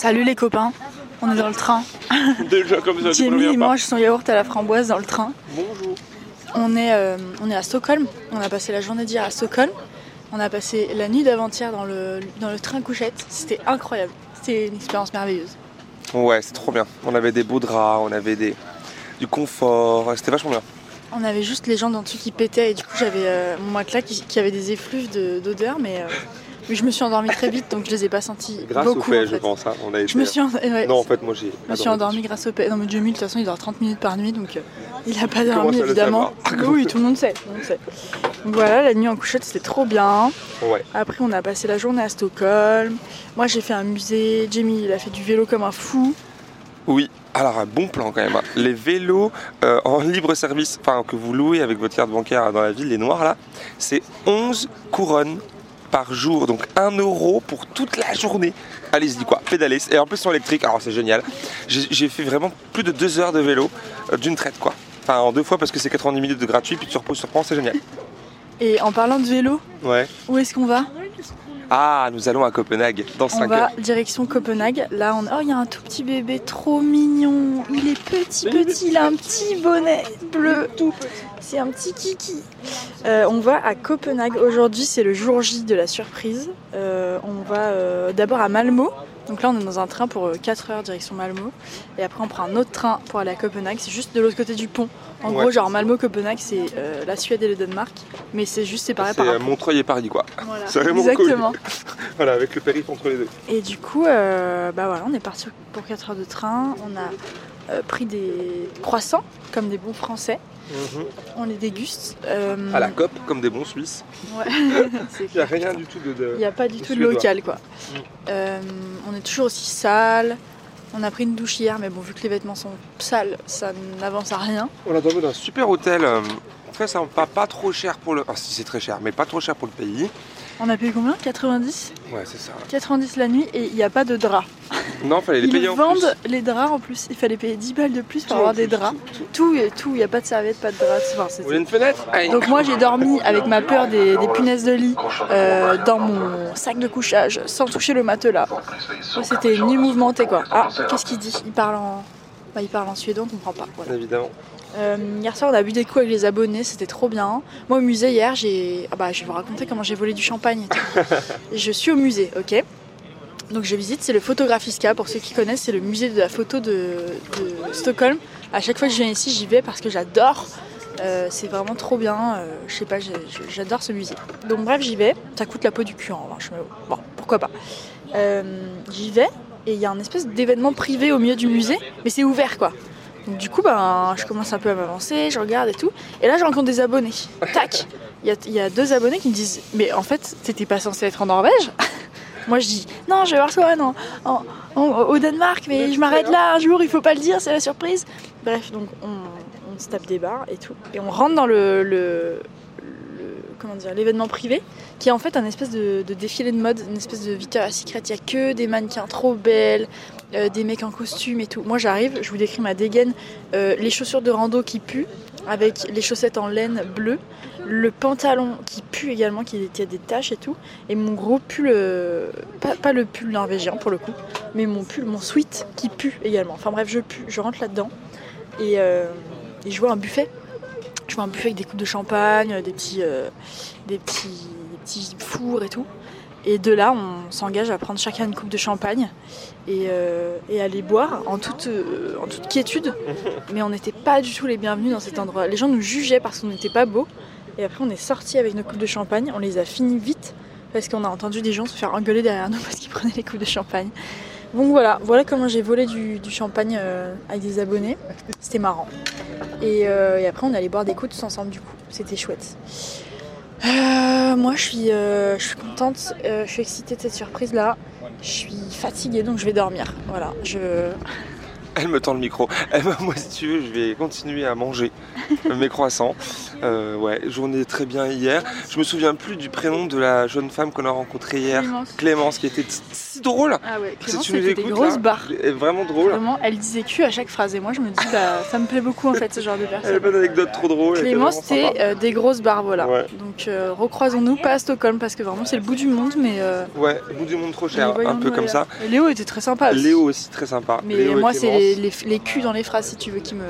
Salut les copains, on est dans le train. Déjà comme ça, Jamie il pas. mange son yaourt à la framboise dans le train. Bonjour. On est, euh, on est à Stockholm, on a passé la journée d'hier à Stockholm. On a passé la nuit d'avant-hier dans le, dans le train couchette. C'était incroyable, c'était une expérience merveilleuse. Ouais, c'est trop bien. On avait des beaux draps, on avait des... du confort, c'était vachement bien. On avait juste les gens dans le dessus qui pétaient et du coup j'avais euh, mon matelas qui, qui avait des effluves de- d'odeur mais, euh, mais je me suis endormie très vite donc je les ai pas sentis Grâce beaucoup au fait, en je fait. pense. hein, On a été... Je me suis, en- ouais, Non, en fait, moi j'ai. je me suis endormie grâce au paix. Non mais Jamie de toute façon il dort 30 minutes par nuit donc euh, il a pas dormi évidemment. oui tout le monde sait. tout le monde sait. Donc voilà la nuit en couchette c'était trop bien. Ouais. Après on a passé la journée à Stockholm. Moi j'ai fait un musée. Jamie il a fait du vélo comme un fou. Oui. Alors, un bon plan quand même. hein. Les vélos euh, en libre service, enfin que vous louez avec votre carte bancaire dans la ville, les noirs là, c'est 11 couronnes par jour. Donc 1 euro pour toute la journée. Allez-y quoi, pédalez. Et en plus, ils sont électriques, alors c'est génial. J'ai fait vraiment plus de 2 heures de vélo euh, d'une traite quoi. Enfin, en deux fois parce que c'est 90 minutes de gratuit, puis tu reposes sur c'est génial. Et en parlant de vélo, Ouais. où est-ce qu'on va? Ah, nous allons à Copenhague dans On 5 va heures. direction Copenhague. Là, on... oh, il y a un tout petit bébé trop mignon. Il est petit, petit. Il a un petit bonnet bleu. C'est un petit kiki. Euh, on va à Copenhague. Aujourd'hui, c'est le jour J de la surprise. Euh, on va euh, d'abord à Malmo. Donc là, on est dans un train pour 4 heures direction Malmo. Et après, on prend un autre train pour aller à Copenhague. C'est juste de l'autre côté du pont. En Ouais. gros, genre Malmo-Copenhague, c'est euh, la Suède et le Danemark. Mais c'est juste séparé C'est par un euh. Montreuil et Paris quoi. Voilà. c'est vraiment Exactement. Voilà, avec le périph' entre les deux. Et du coup, euh, bah voilà, on est parti pour 4 heures de train. On a euh, pris des croissants, comme des bons Français. On les déguste. Euh, À la COP, comme des bons Suisses. ouais. Il n'y a rien du tout de. de- Il n'y a pas du tout de local, quoi. Mm. Euh, on est toujours aussi sale. On a pris une douche hier, mais bon, vu que les vêtements sont sales, ça n'avance à rien. On a dormi dans un super hôtel. euh, Très sympa, pas trop cher pour le. Ah, si c'est très cher, mais pas trop cher pour le pays. On a payé combien? 90 Ouais, c'est ça. 90 la nuit et il n'y a pas de draps. Non, fallait les Ils payer en vendent plus. les draps en plus. Il fallait payer 10 balles de plus pour avoir des draps. tout, tout. Et tout, il n'y a pas de serviette, pas de draps. Enfin, c'est- Vous voulez une fenêtre? Donc moi j'ai dormi avec ma peur des, des punaises de lit euh, dans mon sac de couchage sans toucher le matelas. C'était une nuit mouvementée quoi. Ah qu'est-ce qu'il dit? Il parle en bah, il parle en suédois, on comprend pas. voilà. Évidemment. Euh, hier soir on a bu des coups avec les abonnés, c'était trop bien. Moi au musée hier j'ai ah bah je vais vous raconter comment j'ai volé du champagne. et tout. Et je suis au musée, ok. Donc je visite, c'est le Photographiska, pour ceux qui connaissent, c'est le musée de la photo de, de Stockholm. À chaque fois que je viens ici, j'y vais parce que j'adore. Euh, c'est vraiment trop bien. euh, je sais pas, j'adore ce musée. Donc bref, j'y vais. Ça coûte la peau du cul en revanche. mais bon, pourquoi pas. Euh, j'y vais et il y a un espèce d'événement privé au milieu du musée, mais c'est ouvert quoi. Donc du coup, ben, je commence un peu à m'avancer, je regarde et tout. Et là, je rencontre des abonnés. Tac Il y a, il y a deux abonnés qui me disent Mais en fait, t'étais pas censé être en Norvège? Moi, je dis Non, je vais voir en- en- au Danemark, mais je m'arrête là un jour, il faut pas le dire, c'est la surprise. Bref, donc on, on se tape des barres et tout. Et on rentre dans le- comment dire l'événement privé qui est en fait un espèce de, défilé de mode une espèce de Victoria's Secret. Il y a que des mannequins trop belles euh, des mecs en costume et tout. Moi j'arrive je vous décris ma dégaine. Euh, les chaussures de rando qui puent avec les chaussettes en laine bleue le pantalon qui pue également qui a des taches et tout. Et mon gros pull euh, pas, le pull norvégien pour le coup mais mon pull mon sweat qui pue également. Enfin bref je pue je rentre là dedans et, euh, et je vois un buffet je vois un buffet avec des coupes de champagne des petits euh, des petits des petits fours et tout. Et de là on s'engage à prendre chacun une coupe de champagne et, euh, et à les boire en toute, euh, en toute quiétude. Mais on n'était pas du tout les bienvenus dans cet endroit. Les gens nous jugeaient parce qu'on n'était pas beaux. Et après on est sortis avec nos coupes de champagne. On les a finis vite parce qu'on a entendu des gens se faire engueuler derrière nous parce qu'ils prenaient les coupes de champagne. Donc voilà, voilà comment j'ai volé du, du champagne euh, avec des abonnés. C'était marrant. Et, euh, et après, on allait boire des coups tous ensemble, du coup. C'était chouette. Euh, moi, je suis, euh, je suis contente, je suis excitée de cette surprise-là. Je suis fatiguée, donc je vais dormir. Voilà, je... Elle me tend le micro. Eh ben, moi, si tu veux, je vais continuer à manger mes croissants. Euh, ouais, journée très bien hier. Je me souviens plus du prénom de la jeune femme qu'on a rencontrée hier. Clémence. Clémence, qui était si drôle. Ah ouais, Clémence, c'était des grosses là, barres. elle Vraiment drôle. Vraiment, elle disait cul à chaque phrase. Et moi, je me dis, bah, ça me plaît beaucoup en fait, ce genre de Elle avait personne. pas d'anecdote trop drôle. elle Clémence, c'était euh, des grosses barres, voilà. Ouais. Donc, euh, recroisons-nous pas à Stockholm parce que vraiment, c'est le bout du monde, mais. euh, Ouais, bout du monde trop cher, un peu comme ça. Et Léo était très sympa. aussi. Léo aussi très sympa. Mais Léo moi, c'est les, les culs dans les phrases, si tu veux, qui me,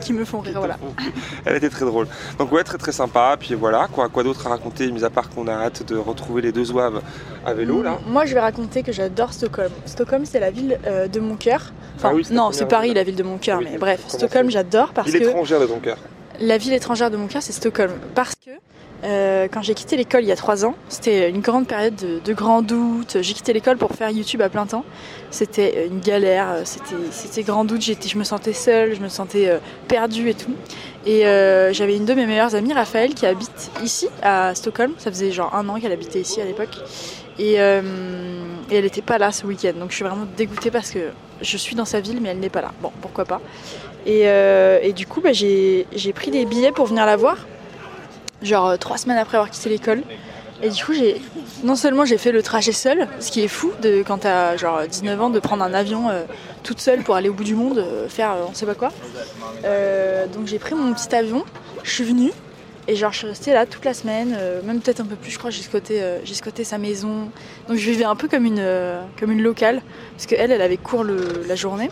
qui me font rire. Voilà. Elle était très drôle. Donc ouais, très très sympa. Puis voilà, quoi, quoi d'autre à raconter, mis à part qu'on a hâte de retrouver les deux zouaves à vélo là? Moi, je vais raconter que j'adore Stockholm. Stockholm, c'est la ville euh, de mon cœur. Enfin, Ah oui, non, c'est Paris, ville. la ville de mon cœur. Oui, mais bref, Stockholm, j'adore parce Ville que étrangère de ton cœur. la ville étrangère de mon cœur, c'est Stockholm. Parce que euh, quand j'ai quitté l'école il y a trois ans, c'était une grande période de, de grand doute. J'ai quitté l'école pour faire YouTube à plein temps. C'était euh, une galère, euh, c'était, grand doute. Je me sentais seule, je me sentais perdue et tout. Et j'avais une de mes meilleures amies, Raphaël, qui habite ici, à Stockholm. Ça faisait genre un an qu'elle habitait ici à l'époque. Et, elle n'était pas là ce week-end. Donc je suis vraiment dégoûtée parce que je suis dans sa ville, mais elle n'est pas là. Bon, pourquoi pas. Et, du coup, bah, j'ai pris des billets pour venir la voir. Genre euh, trois semaines après avoir quitté l'école. Et du coup, j'ai non seulement j'ai fait le trajet seule, ce qui est fou de quand t'as genre 19 ans de prendre un avion euh, toute seule pour aller au bout du monde, euh, faire on sait pas quoi. Donc j'ai pris mon petit avion, je suis venue et genre je suis restée là toute la semaine, même peut-être un peu plus, je crois, j'ai squatté, j'ai sa maison. Donc je vivais un peu comme une, comme une locale parce qu'elle, elle avait cours le- la journée.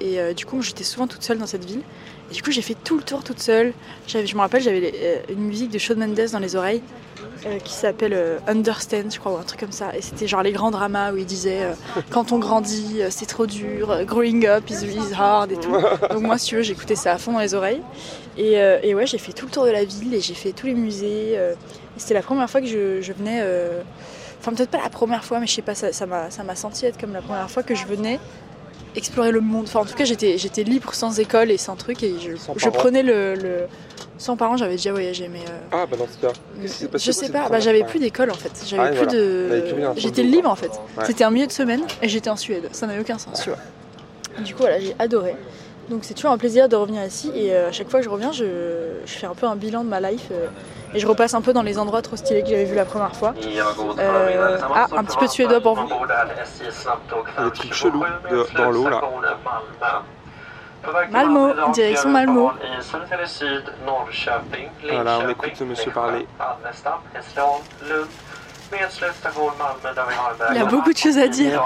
Et euh, du coup, j'étais souvent toute seule dans cette ville. Et du coup, j'ai fait tout le tour toute seule. Je me rappelle, j'avais euh, une musique de Shawn Mendes dans les oreilles euh, qui s'appelle euh, Understand, je crois, ou un truc comme ça. Et c'était genre les grands dramas où il disait quand on grandit, c'est trop dur, growing up is, is hard et tout. Donc moi, si tu veux, j'écoutais ça à fond dans les oreilles. Et, et ouais, j'ai fait tout le tour de la ville et j'ai fait tous les musées. c'était la première fois que je, je venais. Enfin, peut-être pas la première fois, mais je sais pas, ça m'a ça senti être comme la première fois que je venais explorer le monde. Enfin, en tout cas, j'étais j'étais libre, sans école et sans truc. Et je, prenais le, le- Sans parents, j'avais déjà voyagé, mais. euh, Ah bah dans ce cas. Qu'est-ce qui je sais pas, bah, j'avais plus d'école en fait. J'avais Ah, plus voilà. De. J'étais libre en fait. Ouais. C'était un milieu de semaine et j'étais en Suède. Ça n'avait aucun sens, tu vois. Du coup, voilà, j'ai adoré. Donc c'est toujours un plaisir de revenir ici et euh, à chaque fois que je reviens, je, je fais un peu un bilan de ma life euh, et je repasse un peu dans les endroits trop stylés que j'avais vus la première fois. Euh, ah, un petit peu de suédois pour vous. Des trucs chelous de- dans l'eau, là. Malmö, direction Malmö. Voilà, on écoute le monsieur parler. Il y a beaucoup de choses à dire.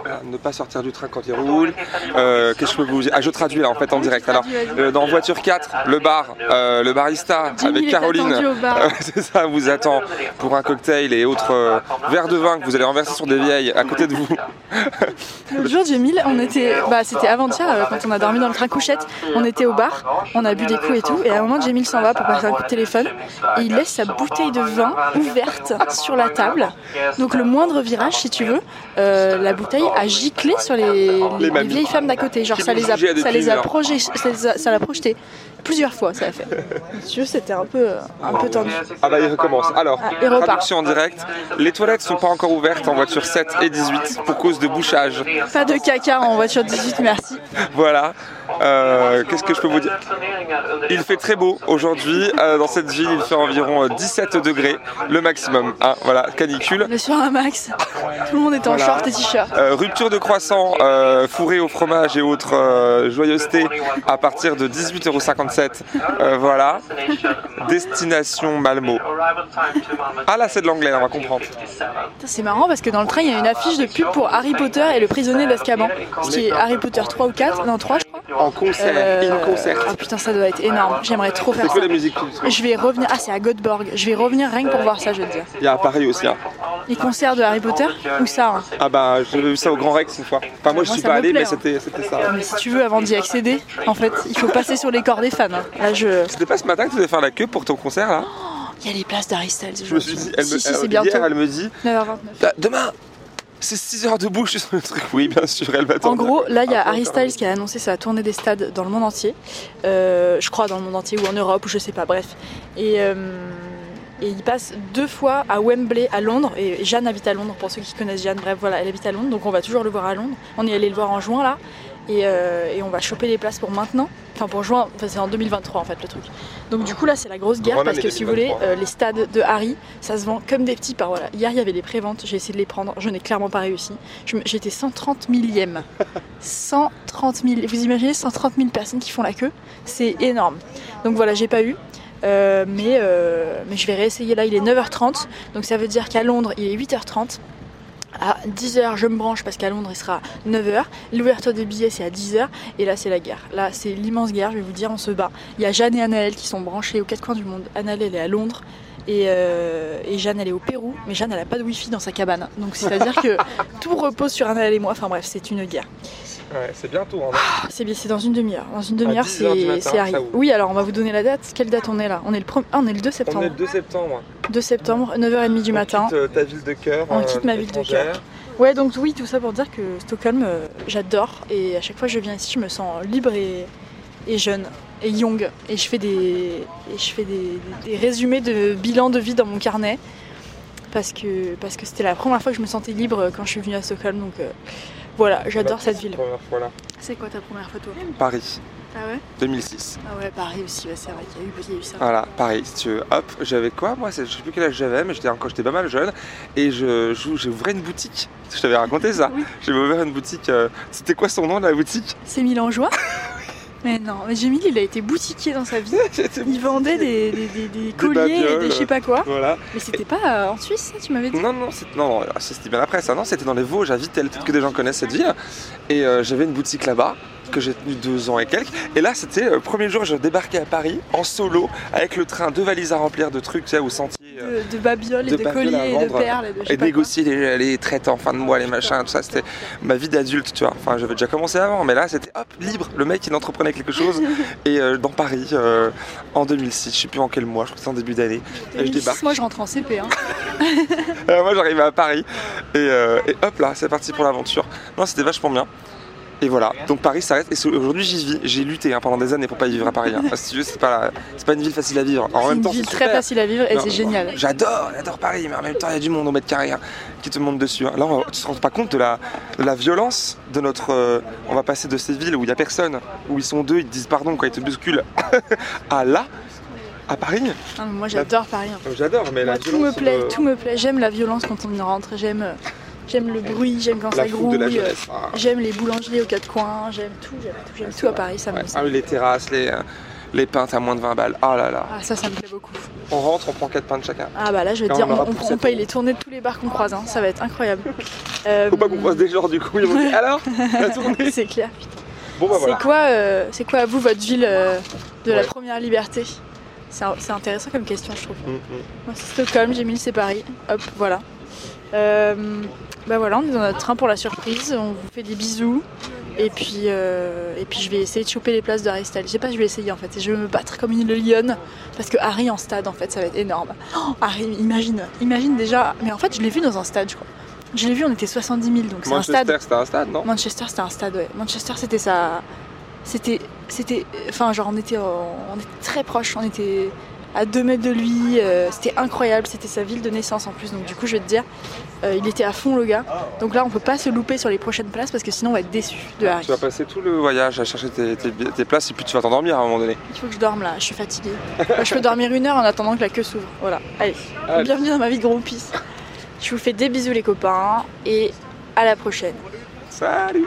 Voilà, ne pas sortir du train quand il roule. Euh, Qu'est-ce que je peux vous dire Ah, je traduis là en fait en direct. Alors, euh, dans voiture 4, le bar, euh, le barista avec Caroline. c'est ça, vous attend pour un cocktail et autres verres de vin que vous allez renverser sur des vieilles à côté de vous. L'autre jour, Jamil, on était, bah, c'était avant-hier, quand on a dormi dans le train couchette, on était au bar, on a bu des coups et tout, et à un moment, Jamil s'en va pour passer un coup de téléphone, et il laisse sa bouteille de vin ouverte sur la table. Donc le moindre virage, si tu veux, la bouteille a giclé sur les, les- les mamies. vieilles femmes d'à côté. Genre ça les a, ça les a projeté, ça les a- ça l'a projeté plusieurs fois, ça a fait. Veux, c'était un peu, un peu tendu. Ah bah il recommence. Alors, Ah, il repart. traduction en direct. Les toilettes sont pas encore ouvertes en voiture 7 et 18 pour cause de bouchage. Pas de caca en voiture 18, merci. Voilà. Euh, Qu'est-ce que je peux vous dire? Il fait très beau aujourd'hui. Euh, dans cette ville, il fait environ euh, 17 degrés, le maximum. hein. voilà, canicule. On est sur un max. Tout le monde est en Voilà. short et t-shirt. Euh, rupture de croissant euh, fourré au fromage et autres euh, joyeusetés à partir de 18,57€. Euh, voilà. Destination Malmo. Ah là, c'est de l'anglais, on va comprendre. C'est marrant parce que dans le train il y a une affiche de pub pour Harry Potter et le prisonnier d'Azkaban. Ce qui est Harry Potter 3 ou 4, non 3 je crois. En concert, Euh, in concert. Ah putain ça doit être énorme, j'aimerais trop C'est faire que ça. la musique qui me trouve. Je vais revenir, ah c'est à Göteborg, je vais revenir rien que pour voir ça je veux dire. Il y a à Paris aussi. hein. Les concerts de Harry Potter ou ça hein. Ah bah, j'avais vu ça au Grand Rex une fois. Enfin, moi, je Moi, suis pas allé, mais hein. c'était ça. Mais si tu veux avant d'y accéder, en fait il faut passer sur les corps des fans. hein. Là je... C'était pas ce matin que tu devais faire la queue pour ton concert là? Il y a les places d'Harry Styles. Je me suis dit, elle me, si, si, elle- bientôt. hier, elle me dit 9h29. Bah, Demain, c'est 6 heures debout, je suis sur le truc. Oui, bien sûr, elle va En gros, là, il y a Ah, Harry. Styles qui a annoncé sa tournée des stades dans le monde entier. Euh, je crois dans le monde entier ou en Europe, ou je sais pas, bref. Et, euh, et il passe deux fois à Wembley à Londres. Et Jeanne habite à Londres, pour ceux qui connaissent Jeanne. Bref, voilà, elle habite à Londres, donc on va toujours le voir à Londres. On est allé le voir en juin là. Euh, et, on va choper les places pour maintenant. Enfin pour juin, enfin c'est en 2023 en fait le truc. Donc du coup là c'est la grosse guerre parce que si vous voulez, euh, les stades de Harry, ça se vend comme des petits par voilà. Hier il y avait des préventes, j'ai essayé de les prendre, je n'ai clairement pas réussi. J'étais 130 millième. 130 000. Vous imaginez 130 000 personnes qui font la queue? C'est énorme. Donc voilà, j'ai pas eu. Euh, mais, mais je vais réessayer là, il est 9h30, donc ça veut dire qu'à Londres il est 8h30 à 10h je me branche parce qu'à Londres il sera 9h. L'ouverture des billets c'est à 10h et là c'est la guerre. Là c'est l'immense guerre, je vais vous dire, on se bat. Il y a Jeanne et Anaël qui sont branchés aux quatre coins du monde. Anaël elle est à Londres et, euh, et, Jeanne elle est au Pérou, mais Jeanne elle a pas de wifi dans sa cabane. Donc c'est à dire que tout repose sur Anaël et moi. Enfin bref, c'est une guerre. Ouais, c'est bientôt. Hein. Ah, c'est bien, c'est dans une demi-heure. Dans une demi-heure, c'est Harry. Oui, alors on va vous donner la date. Quelle date on est là? On est, le ah, on est le 2 septembre. On est le 2 septembre. 2 septembre, 9h30 du matin. On quitte euh, ta ville de cœur. On quitte ma ville de cœur. Ouais, donc oui, tout ça pour dire que Stockholm, euh, j'adore. Et à chaque fois que je viens ici, je me sens libre et, et jeune et young. Et je fais des, et je fais des, résumés de bilan de vie dans mon carnet. Parce que parce que c'était la première fois que je me sentais libre quand je suis venue à Stockholm. Donc euh, voilà, j'adore cette ville. C'est quoi ta première photo Paris. Ah ouais? 2006. Ah ouais, Paris aussi, c'est vrai qu'il y, a eu ça. Voilà, Paris, si tu veux. Hop, j'avais quoi Moi, je sais plus quel âge j'avais, mais j'étais encore j'étais pas mal jeune. Et je, j'ai ouvert une boutique. Je t'avais raconté ça. oui. J'ai ouvert une boutique. Euh, c'était quoi son nom de la boutique? C'est Milangeois Mais non, mais Jémil, il a été boutiquier dans sa vie. il vendait des, des, des, colliers et des je sais pas quoi. Voilà. Mais c'était pas euh, en Suisse, ça, tu m'avais dit? Non, non, non, c'était bien après ça. Non, c'était dans les Vosges, à Vittel. Peut-être que des gens connaissent cette ville. Et euh, j'avais une boutique là-bas que j'ai tenu deux ans et quelques. Et là, c'était le premier jour, je débarquais à Paris en solo avec le train, deux valises à remplir de trucs, tu sais, au sentier. Euh, de, babioles et de, colliers et de perles. Et, de, et négocier les, les, traites en fin de mois, les machins, tout ça. C'était ma vie d'adulte, tu vois. Enfin, j'avais déjà commencé avant, mais là, c'était hop, libre. Le mec, il entreprenait quelque chose. et euh, dans Paris, euh, en 2006, je sais plus en quel mois, je crois que c'est en début d'année. je débarque. Moi, je rentre en CP. Hein. moi, j'arrivais à Paris. Et, et hop là, c'est parti pour l'aventure. Non, c'était vachement bien. Et voilà, donc Paris s'arrête. Et aujourd'hui, j'y vis. J'ai lutté hein, pendant des années pour pas y vivre à Paris. Hein. Parce que c'est pas, pas une ville facile à vivre. En même temps, c'est une ville très facile à vivre et c'est génial. J'adore, j'adore Paris, mais en même temps, il y a du monde au mètre carré hein, qui te monte dessus. Là, on, tu te rends pas compte de la, la violence de notre. Euh, on va passer de ces villes où il y a personne, où ils sont deux, ils te disent pardon quand ils te bousculent, à là. À Paris ah, Moi j'adore Paris. J'adore, mais la tout me plaît, tout me plaît. J'aime la violence quand on y rentre. J'aime euh, J'aime le bruit, j'aime quand ça grouille, ah. j'aime les boulangeries aux quatre coins, j'aime tout, j'aime tout, j'aime tout à Paris, ça me ah, les terrasses, les, euh, les pintes à moins de 20 balles, oh là là. Ah ça, ça me plaît beaucoup. On rentre, on prend 4 pintes chacun. Ah bah là, je vais te dire, on, paye les tournées de tous les bars qu'on croise, hein. ça va être incroyable. Euh... Faut pas qu'on croise des genres du coup, ils vont dire, alors, la tournée C'est clair, putain. Bon bah voilà. C'est quoi, euh, c'est quoi à vous votre ville euh, de la première liberté? C'est intéressant comme question, je trouve. Mm, mm. Moi, c'est Stockholm, j'ai mis c'est Paris. Hop, voilà. Euh, bah voilà, on est dans notre train pour la surprise, on vous fait des bisous. Et puis, euh, et puis je vais essayer de choper les places de Harry Styles. Je sais pas, je vais essayer en fait. Et je vais me battre comme une lionne. Parce que Harry en stade, en fait, ça va être énorme. Oh, Harry, imagine, imagine déjà. Mais en fait, je l'ai vu dans un stade, je crois. Je l'ai vu, on était 70 000, donc c'est un stade. Manchester, c'était un stade, non? Manchester, c'était un stade, ouais. Manchester, c'était ça. C'était. C'était. Enfin, genre, on était, on était très proches. On était à 2 mètres de lui. Euh, c'était incroyable, c'était sa ville de naissance en plus. Donc du coup, je vais te dire, euh, il était à fond le gars. Donc là, on peut pas se louper sur les prochaines places parce que sinon, on va être déçu de Harry. Tu vas passer tout le voyage à chercher tes, places et puis tu vas t'endormir à un moment donné. Il faut que je dorme là, je suis fatiguée. je peux dormir une heure en attendant que la queue s'ouvre. Voilà, allez, bienvenue dans ma vie de groupie. Je vous fais des bisous les copains et à la prochaine. Salut